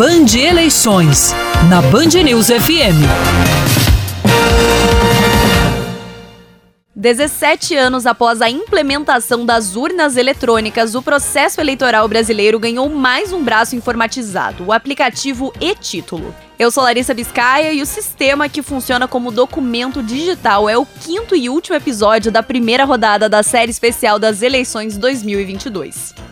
Band Eleições, na Band News FM. 17 anos após a implementação das urnas eletrônicas, o processo eleitoral brasileiro ganhou mais um braço informatizado, o aplicativo e-Título. Eu sou Larissa Biscaia e o sistema que funciona como documento digital é o quinto e último episódio da primeira rodada da série especial das eleições 2022.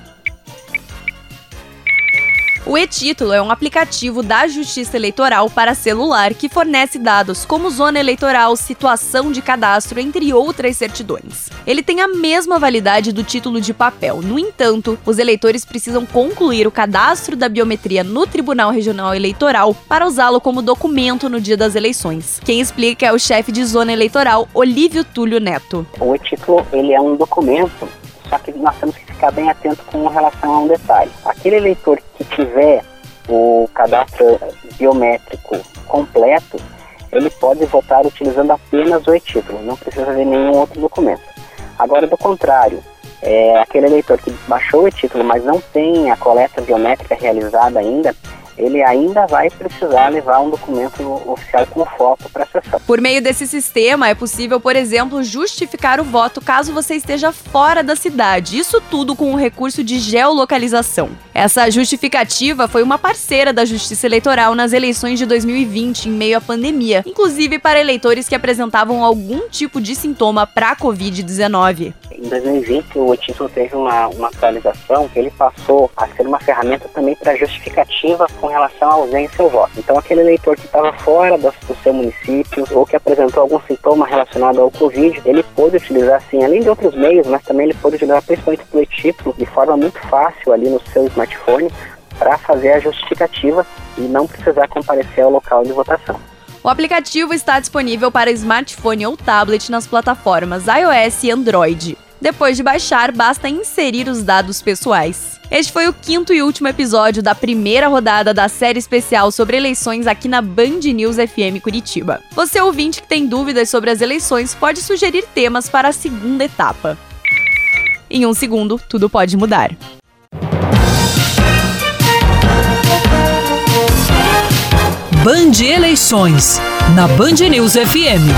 O e-Título é um aplicativo da Justiça Eleitoral para celular que fornece dados como zona eleitoral, situação de cadastro, entre outras certidões. Ele tem a mesma validade do título de papel. No entanto, os eleitores precisam concluir o cadastro da biometria no Tribunal Regional Eleitoral para usá-lo como documento no dia das eleições. Quem explica é o chefe de zona eleitoral, Olívio Túlio Neto. O e-Título ele é um documento só que nós temos que ficar bem atento com relação a um detalhe. Aquele eleitor que tiver o cadastro biométrico completo, ele pode votar utilizando apenas o e-título, não precisa de nenhum outro documento. Agora, do contrário, é, aquele eleitor que baixou o e-título, mas não tem a coleta biométrica realizada ainda, ele ainda vai precisar levar um documento oficial com foto para acessar. Por meio desse sistema, é possível, por exemplo, justificar o voto caso você esteja fora da cidade. Isso tudo com o recurso de geolocalização. Essa justificativa foi uma parceira da Justiça Eleitoral nas eleições de 2020, em meio à pandemia, inclusive para eleitores que apresentavam algum tipo de sintoma para a Covid-19. Em 2020, o título teve uma, uma atualização que ele passou a ser uma ferramenta também para justificativa com relação à ausência ao voto. Então, aquele eleitor que estava fora do, do seu município ou que apresentou algum sintoma relacionado ao Covid, ele pôde utilizar, sim, além de outros meios, mas também ele pôde utilizar principalmente o título de forma muito fácil ali no seu smartphone para fazer a justificativa e não precisar comparecer ao local de votação. O aplicativo está disponível para smartphone ou tablet nas plataformas iOS e Android. Depois de baixar, basta inserir os dados pessoais. Este foi o quinto e último episódio da primeira rodada da série especial sobre eleições aqui na Band News FM Curitiba. Você ouvinte que tem dúvidas sobre as eleições pode sugerir temas para a segunda etapa. Em um segundo, tudo pode mudar. Band Eleições, na Band News FM.